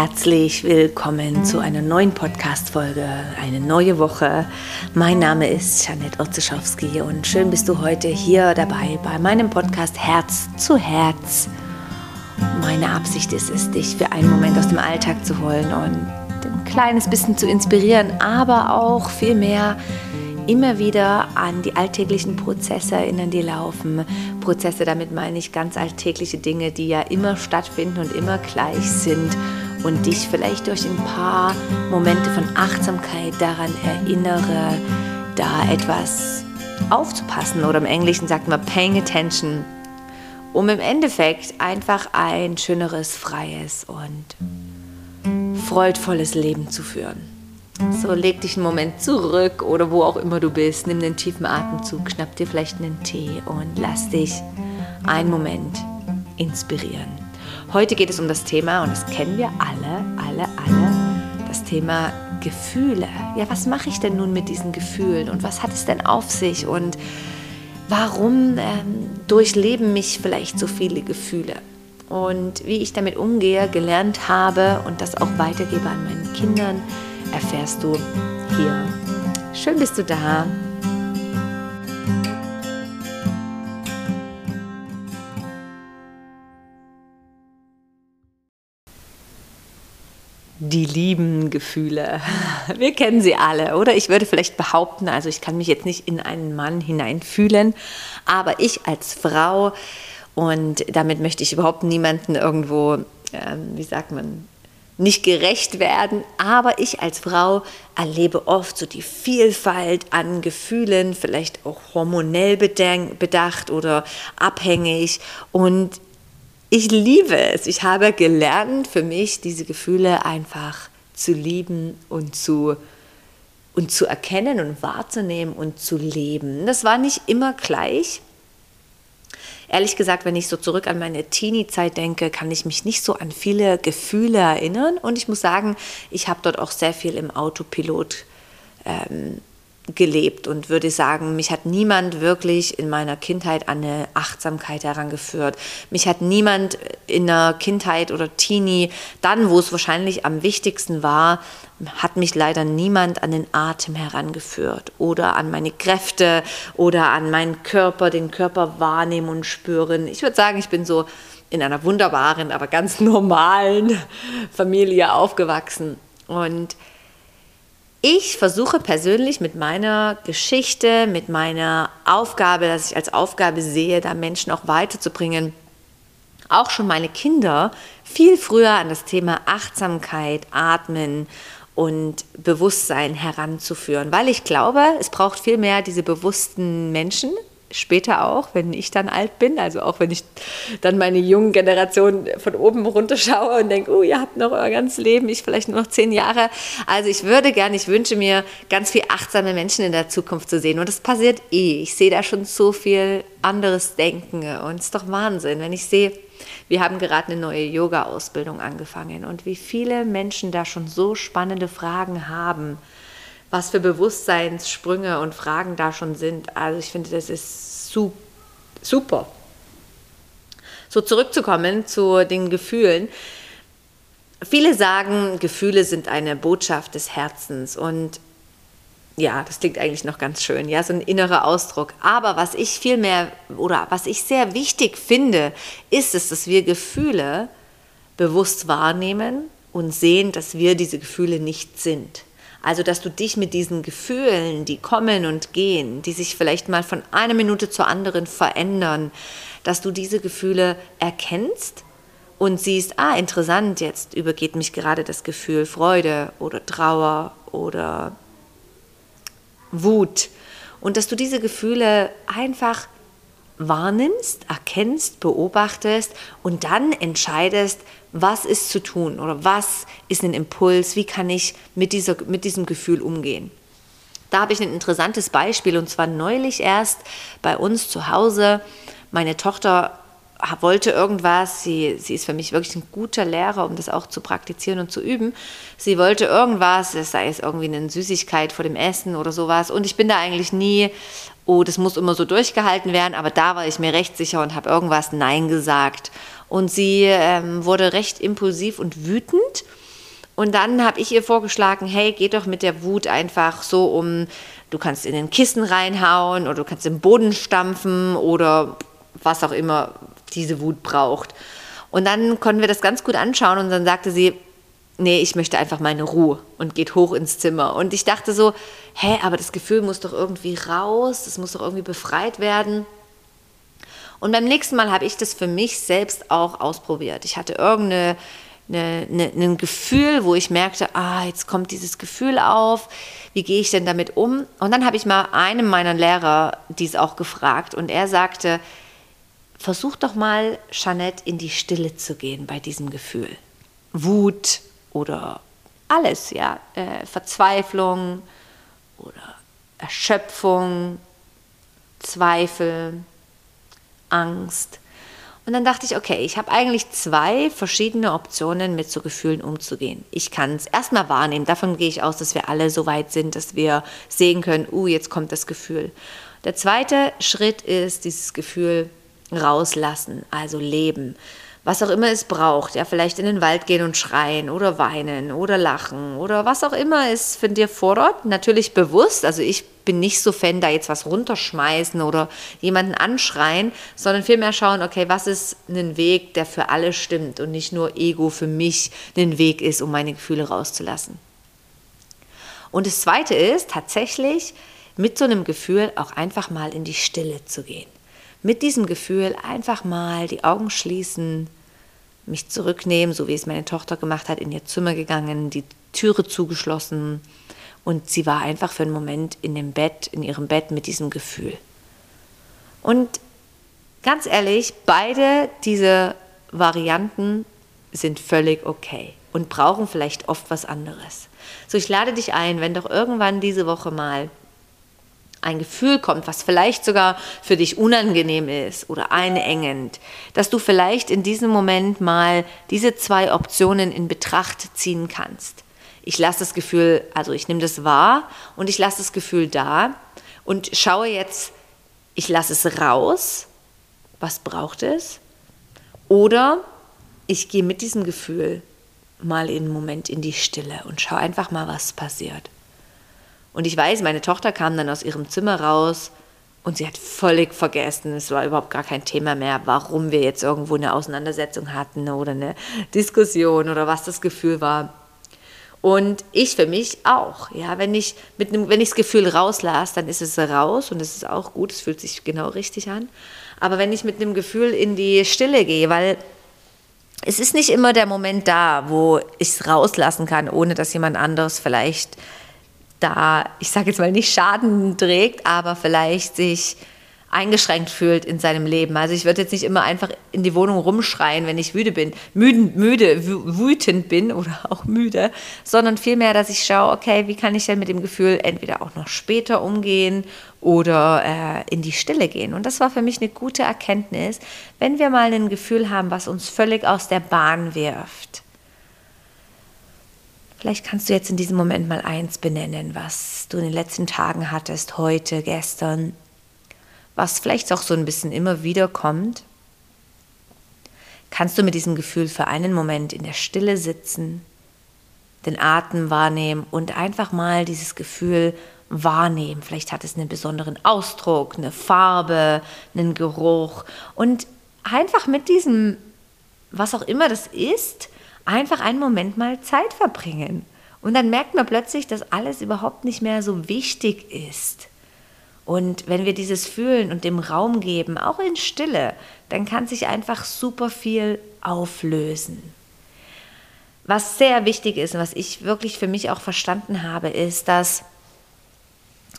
herzlich willkommen zu einer neuen Podcast-Folge, eine neue Woche. Mein Name ist Janette Otzeschowski und schön bist du heute hier dabei bei meinem Podcast Herz zu Herz. Meine Absicht ist es, dich für einen Moment aus dem Alltag zu holen und ein kleines bisschen zu inspirieren, aber auch viel mehr immer wieder an die alltäglichen Prozesse erinnern, die laufen. Prozesse, damit meine ich ganz alltägliche Dinge, die ja immer stattfinden und immer gleich sind und dich vielleicht durch ein paar Momente von Achtsamkeit daran erinnere, da etwas aufzupassen oder im Englischen sagt man paying attention, um im Endeffekt einfach ein schöneres, freies und freudvolles Leben zu führen. So, leg dich einen Moment zurück oder wo auch immer du bist. Nimm einen tiefen Atemzug, schnapp dir vielleicht einen Tee und lass dich einen Moment inspirieren. Heute geht es um das Thema, und das kennen wir alle, alle, alle, das Thema Gefühle. Ja, was mache ich denn nun mit diesen Gefühlen und was hat es denn auf sich und warum ähm, durchleben mich vielleicht so viele Gefühle? Und wie ich damit umgehe, gelernt habe und das auch weitergebe an meinen Kindern, erfährst du hier. Schön bist du da. Die lieben Gefühle. Wir kennen sie alle, oder? Ich würde vielleicht behaupten, also ich kann mich jetzt nicht in einen Mann hineinfühlen, aber ich als Frau, und damit möchte ich überhaupt niemanden irgendwo, äh, wie sagt man, nicht gerecht werden, aber ich als Frau erlebe oft so die Vielfalt an Gefühlen, vielleicht auch hormonell bedacht oder abhängig und ich liebe es. Ich habe gelernt, für mich diese Gefühle einfach zu lieben und zu und zu erkennen und wahrzunehmen und zu leben. Das war nicht immer gleich, ehrlich gesagt, wenn ich so zurück an meine Teenie-Zeit denke, kann ich mich nicht so an viele Gefühle erinnern. Und ich muss sagen, ich habe dort auch sehr viel im Autopilot ähm, gelebt und würde sagen, mich hat niemand wirklich in meiner Kindheit an eine Achtsamkeit herangeführt. Mich hat niemand in der Kindheit oder Teenie, dann, wo es wahrscheinlich am wichtigsten war, hat mich leider niemand an den Atem herangeführt oder an meine Kräfte oder an meinen Körper, den Körper wahrnehmen und spüren. Ich würde sagen, ich bin so in einer wunderbaren, aber ganz normalen Familie aufgewachsen und ich versuche persönlich mit meiner Geschichte, mit meiner Aufgabe, dass ich als Aufgabe sehe, da Menschen auch weiterzubringen, auch schon meine Kinder viel früher an das Thema Achtsamkeit, Atmen und Bewusstsein heranzuführen, weil ich glaube, es braucht viel mehr diese bewussten Menschen, später auch, wenn ich dann alt bin, also auch wenn ich dann meine jungen Generation von oben runterschaue und denke, oh, ihr habt noch euer ganzes Leben, ich vielleicht nur noch zehn Jahre. Also ich würde gerne, ich wünsche mir, ganz viel achtsame Menschen in der Zukunft zu sehen. Und das passiert eh. Ich sehe da schon so viel anderes Denken und es ist doch Wahnsinn, wenn ich sehe, wir haben gerade eine neue Yoga-Ausbildung angefangen und wie viele Menschen da schon so spannende Fragen haben was für Bewusstseinssprünge und Fragen da schon sind. Also ich finde, das ist super. So zurückzukommen zu den Gefühlen. Viele sagen, Gefühle sind eine Botschaft des Herzens und ja, das klingt eigentlich noch ganz schön, ja, so ein innerer Ausdruck. Aber was ich viel mehr oder was ich sehr wichtig finde, ist es, dass wir Gefühle bewusst wahrnehmen und sehen, dass wir diese Gefühle nicht sind. Also, dass du dich mit diesen Gefühlen, die kommen und gehen, die sich vielleicht mal von einer Minute zur anderen verändern, dass du diese Gefühle erkennst und siehst, ah, interessant, jetzt übergeht mich gerade das Gefühl Freude oder Trauer oder Wut. Und dass du diese Gefühle einfach wahrnimmst, erkennst, beobachtest und dann entscheidest, was ist zu tun oder was ist ein Impuls, wie kann ich mit, dieser, mit diesem Gefühl umgehen. Da habe ich ein interessantes Beispiel und zwar neulich erst bei uns zu Hause. Meine Tochter wollte irgendwas, sie, sie ist für mich wirklich ein guter Lehrer, um das auch zu praktizieren und zu üben. Sie wollte irgendwas, sei es irgendwie eine Süßigkeit vor dem Essen oder sowas. Und ich bin da eigentlich nie, oh, das muss immer so durchgehalten werden, aber da war ich mir recht sicher und habe irgendwas Nein gesagt. Und sie ähm, wurde recht impulsiv und wütend Und dann habe ich ihr vorgeschlagen, hey, geh doch mit der Wut einfach so um, du kannst in den Kissen reinhauen oder du kannst im Boden stampfen oder was auch immer diese Wut braucht. Und dann konnten wir das ganz gut anschauen und dann sagte sie, nee, ich möchte einfach meine Ruhe und geht hoch ins Zimmer. Und ich dachte so, hä, aber das Gefühl muss doch irgendwie raus, das muss doch irgendwie befreit werden. Und beim nächsten Mal habe ich das für mich selbst auch ausprobiert. Ich hatte irgendeine eine, eine, ein Gefühl, wo ich merkte, ah, jetzt kommt dieses Gefühl auf, wie gehe ich denn damit um? Und dann habe ich mal einem meiner Lehrer dies auch gefragt und er sagte, versuch doch mal, Jeanette, in die Stille zu gehen bei diesem Gefühl. Wut oder alles, ja, äh, Verzweiflung oder Erschöpfung, Zweifel, Angst. Und dann dachte ich, okay, ich habe eigentlich zwei verschiedene Optionen, mit so Gefühlen umzugehen. Ich kann es erstmal wahrnehmen. Davon gehe ich aus, dass wir alle so weit sind, dass wir sehen können, uh, jetzt kommt das Gefühl. Der zweite Schritt ist dieses Gefühl rauslassen, also leben was auch immer es braucht. Ja, vielleicht in den Wald gehen und schreien oder weinen oder lachen oder was auch immer es von dir fordert. Natürlich bewusst. Also ich bin nicht so Fan, da jetzt was runterschmeißen oder jemanden anschreien, sondern vielmehr schauen, okay, was ist ein Weg, der für alle stimmt und nicht nur Ego für mich ein Weg ist, um meine Gefühle rauszulassen. Und das Zweite ist tatsächlich mit so einem Gefühl auch einfach mal in die Stille zu gehen. Mit diesem Gefühl einfach mal die Augen schließen, mich zurücknehmen, so wie es meine Tochter gemacht hat, in ihr Zimmer gegangen, die Türe zugeschlossen und sie war einfach für einen Moment in dem Bett, in ihrem Bett mit diesem Gefühl. Und ganz ehrlich, beide diese Varianten sind völlig okay und brauchen vielleicht oft was anderes. So, ich lade dich ein, wenn doch irgendwann diese Woche mal ein Gefühl kommt, was vielleicht sogar für dich unangenehm ist oder einengend, dass du vielleicht in diesem Moment mal diese zwei Optionen in Betracht ziehen kannst. Ich lasse das Gefühl, also ich nehme das wahr und ich lasse das Gefühl da und schaue jetzt, ich lasse es raus, was braucht es? Oder ich gehe mit diesem Gefühl mal in einen Moment in die Stille und schaue einfach mal, was passiert. Und ich weiß, meine Tochter kam dann aus ihrem Zimmer raus und sie hat völlig vergessen, es war überhaupt gar kein Thema mehr, warum wir jetzt irgendwo eine Auseinandersetzung hatten oder eine Diskussion oder was das Gefühl war. Und ich für mich auch. Ja, wenn ich mit einem, wenn ich das Gefühl rauslasse, dann ist es raus und es ist auch gut, es fühlt sich genau richtig an. Aber wenn ich mit einem Gefühl in die Stille gehe, weil es ist nicht immer der Moment da, wo ich es rauslassen kann, ohne dass jemand anderes vielleicht da, ich sage jetzt mal, nicht Schaden trägt, aber vielleicht sich eingeschränkt fühlt in seinem Leben. Also ich würde jetzt nicht immer einfach in die Wohnung rumschreien, wenn ich müde bin, müde, müde, wütend bin oder auch müde, sondern vielmehr, dass ich schaue, okay, wie kann ich denn mit dem Gefühl entweder auch noch später umgehen oder äh, in die Stille gehen. Und das war für mich eine gute Erkenntnis, wenn wir mal ein Gefühl haben, was uns völlig aus der Bahn wirft Vielleicht kannst du jetzt in diesem Moment mal eins benennen, was du in den letzten Tagen hattest, heute, gestern, was vielleicht auch so ein bisschen immer wieder kommt. Kannst du mit diesem Gefühl für einen Moment in der Stille sitzen, den Atem wahrnehmen und einfach mal dieses Gefühl wahrnehmen. Vielleicht hat es einen besonderen Ausdruck, eine Farbe, einen Geruch und einfach mit diesem, was auch immer das ist, einfach einen Moment mal Zeit verbringen. Und dann merkt man plötzlich, dass alles überhaupt nicht mehr so wichtig ist. Und wenn wir dieses fühlen und dem Raum geben, auch in Stille, dann kann sich einfach super viel auflösen. Was sehr wichtig ist und was ich wirklich für mich auch verstanden habe, ist, dass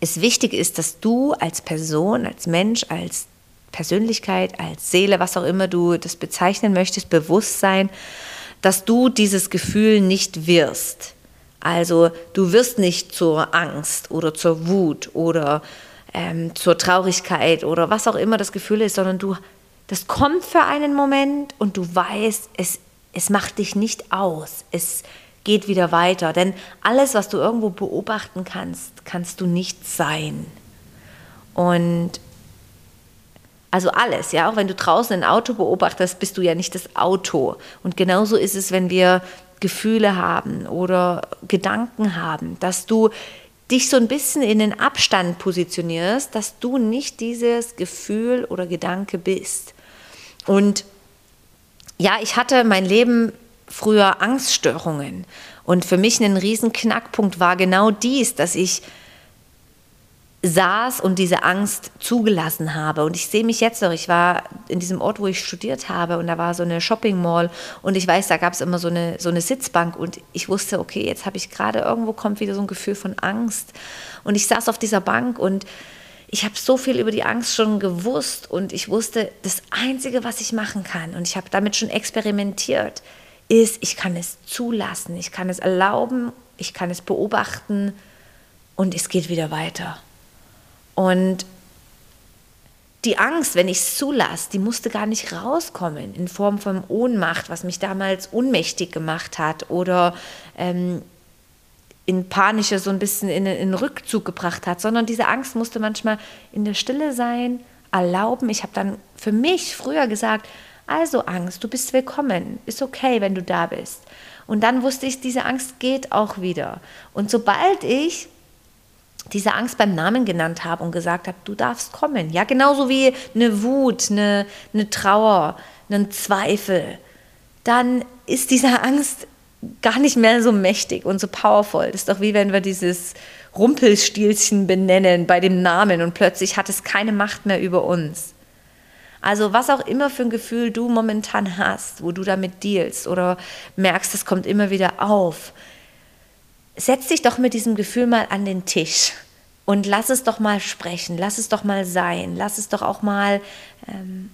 es wichtig ist, dass du als Person, als Mensch, als Persönlichkeit, als Seele, was auch immer du das bezeichnen möchtest, Bewusstsein, dass du dieses Gefühl nicht wirst. Also du wirst nicht zur Angst oder zur Wut oder ähm, zur Traurigkeit oder was auch immer das Gefühl ist, sondern du, das kommt für einen Moment und du weißt, es, es macht dich nicht aus. Es geht wieder weiter. Denn alles, was du irgendwo beobachten kannst, kannst du nicht sein. Und also alles, ja, auch wenn du draußen ein Auto beobachtest, bist du ja nicht das Auto. Und genauso ist es, wenn wir Gefühle haben oder Gedanken haben, dass du dich so ein bisschen in den Abstand positionierst, dass du nicht dieses Gefühl oder Gedanke bist. Und ja, ich hatte mein Leben früher Angststörungen. Und für mich ein riesen Knackpunkt war genau dies, dass ich saß und diese Angst zugelassen habe. Und ich sehe mich jetzt noch, ich war in diesem Ort, wo ich studiert habe und da war so eine Shopping Mall und ich weiß, da gab es immer so eine, so eine Sitzbank und ich wusste, okay, jetzt habe ich gerade irgendwo kommt wieder so ein Gefühl von Angst. Und ich saß auf dieser Bank und ich habe so viel über die Angst schon gewusst und ich wusste, das Einzige, was ich machen kann, und ich habe damit schon experimentiert, ist, ich kann es zulassen, ich kann es erlauben, ich kann es beobachten und es geht wieder weiter. Und die Angst, wenn ich es zulasse, die musste gar nicht rauskommen in Form von Ohnmacht, was mich damals ohnmächtig gemacht hat oder ähm, in panische so ein bisschen in, in Rückzug gebracht hat, sondern diese Angst musste manchmal in der Stille sein, erlauben. Ich habe dann für mich früher gesagt, also Angst, du bist willkommen, ist okay, wenn du da bist. Und dann wusste ich, diese Angst geht auch wieder. Und sobald ich diese Angst beim Namen genannt habe und gesagt habe, du darfst kommen. Ja, genauso wie eine Wut, eine, eine Trauer, einen Zweifel. Dann ist diese Angst gar nicht mehr so mächtig und so powerful. Das ist doch wie wenn wir dieses Rumpelstilzchen benennen bei dem Namen und plötzlich hat es keine Macht mehr über uns. Also was auch immer für ein Gefühl du momentan hast, wo du damit dealst oder merkst, es kommt immer wieder auf, setz dich doch mit diesem Gefühl mal an den Tisch und lass es doch mal sprechen, lass es doch mal sein, lass es doch auch mal ähm,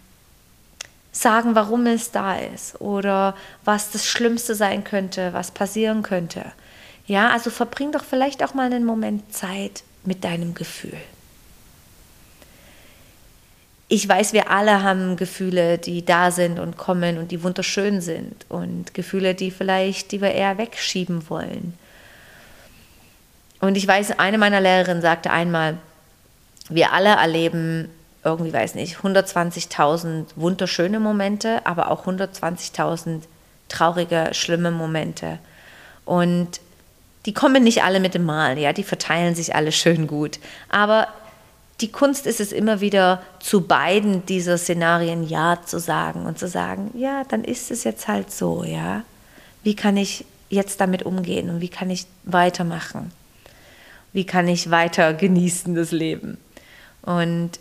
sagen, warum es da ist oder was das Schlimmste sein könnte, was passieren könnte. Ja, also verbring doch vielleicht auch mal einen Moment Zeit mit deinem Gefühl. Ich weiß, wir alle haben Gefühle, die da sind und kommen und die wunderschön sind und Gefühle, die vielleicht, die wir eher wegschieben wollen. Und ich weiß, eine meiner Lehrerinnen sagte einmal, wir alle erleben irgendwie, weiß nicht, 120.000 wunderschöne Momente, aber auch 120.000 traurige, schlimme Momente. Und die kommen nicht alle mit dem Mal, ja, die verteilen sich alle schön gut. Aber die Kunst ist es immer wieder zu beiden dieser Szenarien Ja zu sagen und zu sagen, ja, dann ist es jetzt halt so, ja. Wie kann ich jetzt damit umgehen und wie kann ich weitermachen? Wie kann ich weiter genießen das Leben. Und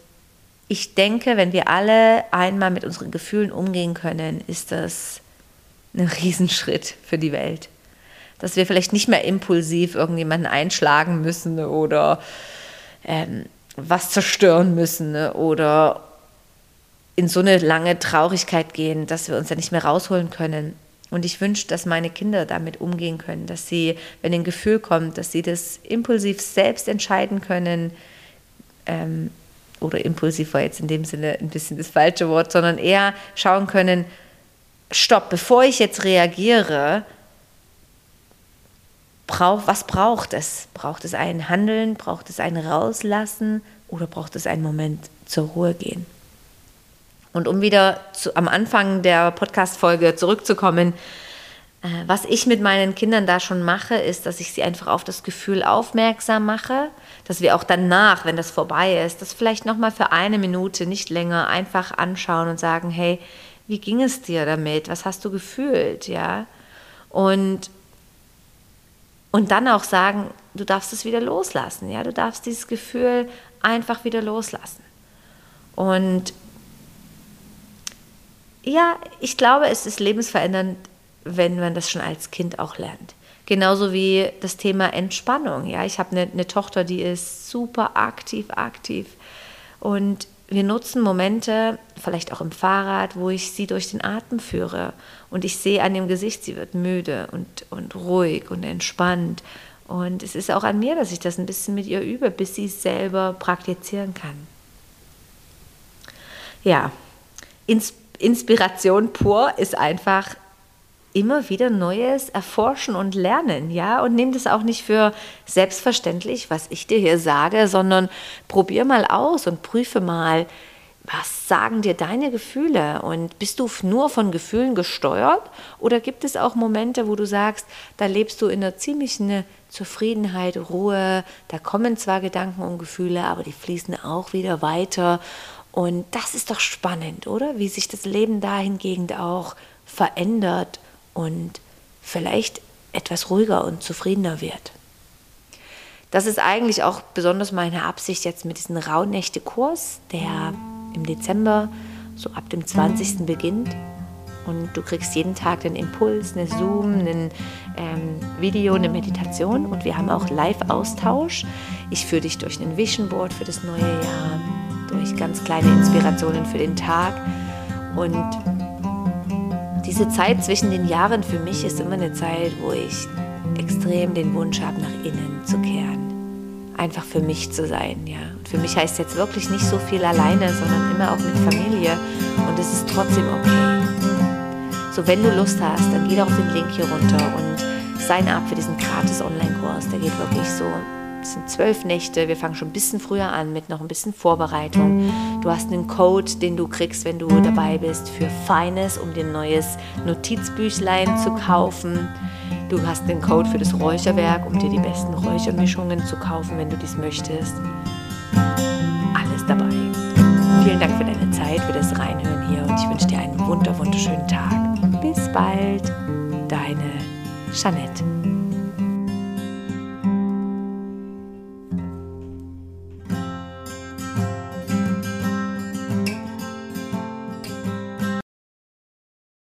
ich denke, wenn wir alle einmal mit unseren Gefühlen umgehen können, ist das ein Riesenschritt für die Welt. Dass wir vielleicht nicht mehr impulsiv irgendjemanden einschlagen müssen oder ähm, was zerstören müssen oder in so eine lange Traurigkeit gehen, dass wir uns da nicht mehr rausholen können, und ich wünsche, dass meine Kinder damit umgehen können, dass sie, wenn ein Gefühl kommt, dass sie das impulsiv selbst entscheiden können. Ähm, oder impulsiv war jetzt in dem Sinne ein bisschen das falsche Wort, sondern eher schauen können, stopp, bevor ich jetzt reagiere, brauch, was braucht es? Braucht es ein Handeln? Braucht es ein Rauslassen? Oder braucht es einen Moment zur Ruhe gehen? Und um wieder zu, am Anfang der Podcast-Folge zurückzukommen, äh, was ich mit meinen Kindern da schon mache, ist, dass ich sie einfach auf das Gefühl aufmerksam mache, dass wir auch danach, wenn das vorbei ist, das vielleicht nochmal für eine Minute, nicht länger, einfach anschauen und sagen, hey, wie ging es dir damit? Was hast du gefühlt? Ja. Und, und dann auch sagen, du darfst es wieder loslassen. Ja. Du darfst dieses Gefühl einfach wieder loslassen. Und ja, ich glaube, es ist lebensverändernd, wenn man das schon als Kind auch lernt. Genauso wie das Thema Entspannung. Ja, ich habe eine, eine Tochter, die ist super aktiv, aktiv. Und wir nutzen Momente, vielleicht auch im Fahrrad, wo ich sie durch den Atem führe. Und ich sehe an dem Gesicht, sie wird müde und, und ruhig und entspannt. Und es ist auch an mir, dass ich das ein bisschen mit ihr übe, bis sie es selber praktizieren kann. Ja, ins Inspiration pur ist einfach immer wieder Neues erforschen und lernen, ja, und nimm das auch nicht für selbstverständlich, was ich dir hier sage, sondern probier mal aus und prüfe mal, was sagen dir deine Gefühle? Und bist du nur von Gefühlen gesteuert? Oder gibt es auch Momente, wo du sagst, da lebst du in einer ziemlichen Zufriedenheit, Ruhe, da kommen zwar Gedanken und Gefühle, aber die fließen auch wieder weiter und das ist doch spannend, oder? Wie sich das Leben dahingehend auch verändert und vielleicht etwas ruhiger und zufriedener wird. Das ist eigentlich auch besonders meine Absicht jetzt mit diesem Rauhnächte-Kurs, der im Dezember so ab dem 20. beginnt. Und du kriegst jeden Tag den Impuls, eine Zoom, ein ähm, Video, eine Meditation. Und wir haben auch Live-Austausch. Ich führe dich durch ein Vision Board für das neue Jahr, durch ganz kleine Inspirationen für den Tag. Und diese Zeit zwischen den Jahren für mich ist immer eine Zeit, wo ich extrem den Wunsch habe, nach innen zu kehren einfach für mich zu sein. Ja. Und für mich heißt jetzt wirklich nicht so viel alleine, sondern immer auch mit Familie. Und es ist trotzdem okay. So, wenn du Lust hast, dann geh doch auf den Link hier runter und sign up für diesen gratis Online-Kurs. Der geht wirklich so, es sind zwölf Nächte. Wir fangen schon ein bisschen früher an mit noch ein bisschen Vorbereitung. Du hast einen Code, den du kriegst, wenn du dabei bist, für Feines, um dir ein neues Notizbüchlein zu kaufen. Du hast den Code für das Räucherwerk, um dir die besten Räuchermischungen zu kaufen, wenn du dies möchtest. Alles dabei. Vielen Dank für deine Zeit, für das Reinhören hier und ich wünsche dir einen wunder wunderschönen Tag. Bis bald, deine Jeanette.